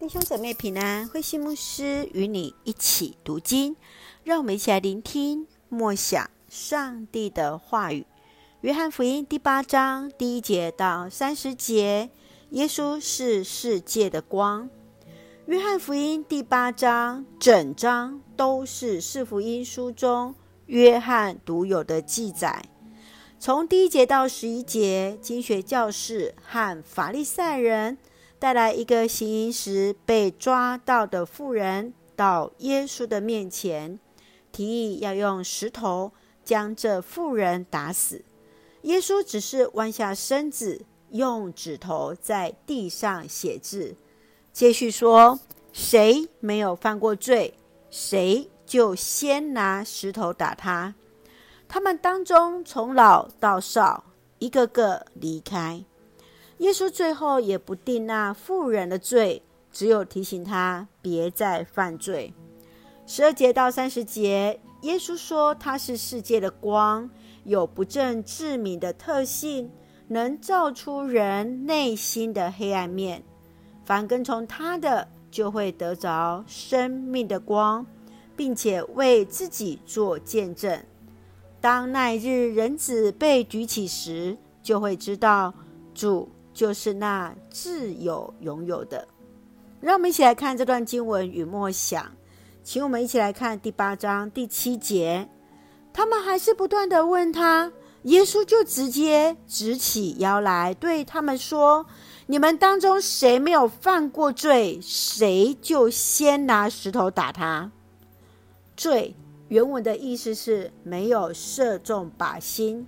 弟兄姊妹平安，慧馨牧师与你一起读经，让我们一起来聆听默想上帝的话语。约翰福音第八章第一节到三十节，耶稣是世界的光。约翰福音第八章整章都是四福音书中约翰独有的记载。从第一节到十一节，经学教士和法利赛人。带来一个行淫时被抓到的妇人到耶稣的面前，提议要用石头将这妇人打死。耶稣只是弯下身子，用指头在地上写字，接续说：“谁没有犯过罪，谁就先拿石头打他。”他们当中从老到少，一个个离开。耶稣最后也不定那妇人的罪，只有提醒他别再犯罪。十二节到三十节，耶稣说他是世界的光，有不正自明的特性，能照出人内心的黑暗面。凡跟从他的，就会得着生命的光，并且为自己做见证。当那日人子被举起时，就会知道主。就是那自有拥有的，让我们一起来看这段经文与默想。请我们一起来看第八章第七节，他们还是不断地问他，耶稣就直接直起腰来对他们说：“你们当中谁没有犯过罪，谁就先拿石头打他。”罪原文的意思是没有射中靶心，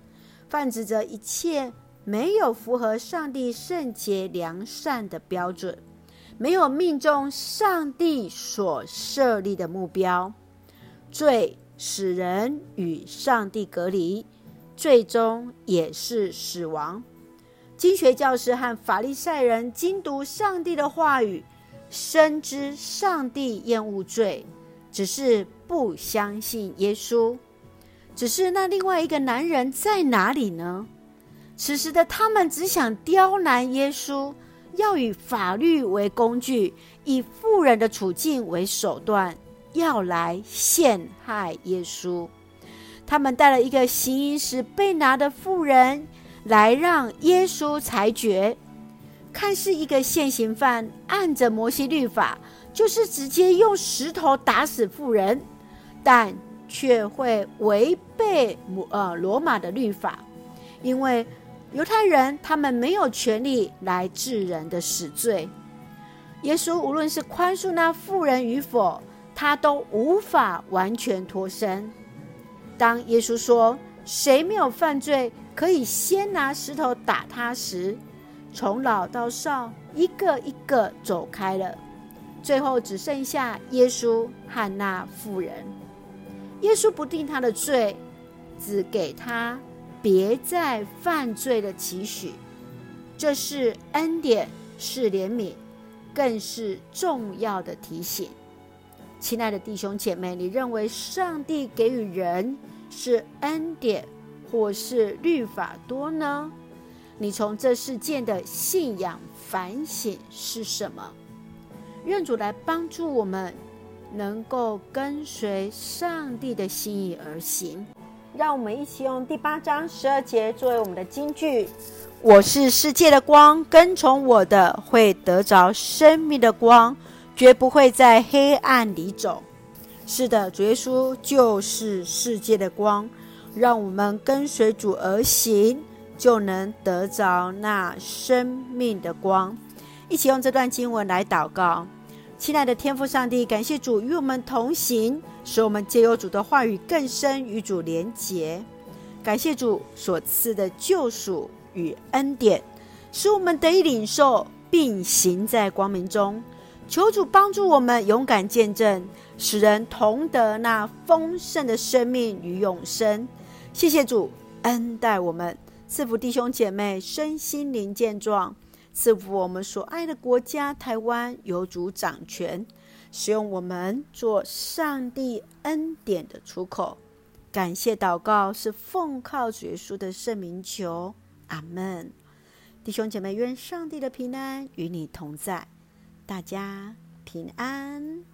泛指着一切。没有符合上帝圣洁良善的标准，没有命中上帝所设立的目标，罪使人与上帝隔离，最终也是死亡。经学教师和法利赛人精读上帝的话语，深知上帝厌恶罪，只是不相信耶稣。只是那另外一个男人在哪里呢？此时的他们只想刁难耶稣，要以法律为工具，以富人的处境为手段，要来陷害耶稣。他们带了一个行淫时被拿的妇人来让耶稣裁决，看似一个现行犯，按着摩西律法，就是直接用石头打死妇人，但却会违背摩呃罗马的律法，因为。犹太人他们没有权利来治人的死罪。耶稣无论是宽恕那妇人与否，他都无法完全脱身。当耶稣说“谁没有犯罪，可以先拿石头打他”时，从老到少一个一个走开了，最后只剩下耶稣和那妇人。耶稣不定他的罪，只给他。别再犯罪的期许，这是恩典，是怜悯，更是重要的提醒。亲爱的弟兄姐妹，你认为上帝给予人是恩典，或是律法多呢？你从这事件的信仰反省是什么？愿主来帮助我们，能够跟随上帝的心意而行。让我们一起用第八章十二节作为我们的金句：“我是世界的光，跟从我的会得着生命的光，绝不会在黑暗里走。”是的，主耶稣就是世界的光，让我们跟随主而行，就能得着那生命的光。一起用这段经文来祷告。亲爱的天父上帝，感谢主与我们同行，使我们借由主的话语更深与主连结。感谢主所赐的救赎与恩典，使我们得以领受并行在光明中。求主帮助我们勇敢见证，使人同得那丰盛的生命与永生。谢谢主恩待我们，赐福弟兄姐妹身心灵健壮。赐福我们所爱的国家台湾，有主掌权，使用我们做上帝恩典的出口。感谢祷告是奉靠主耶稣的圣名求，阿门。弟兄姐妹，愿上帝的平安与你同在。大家平安。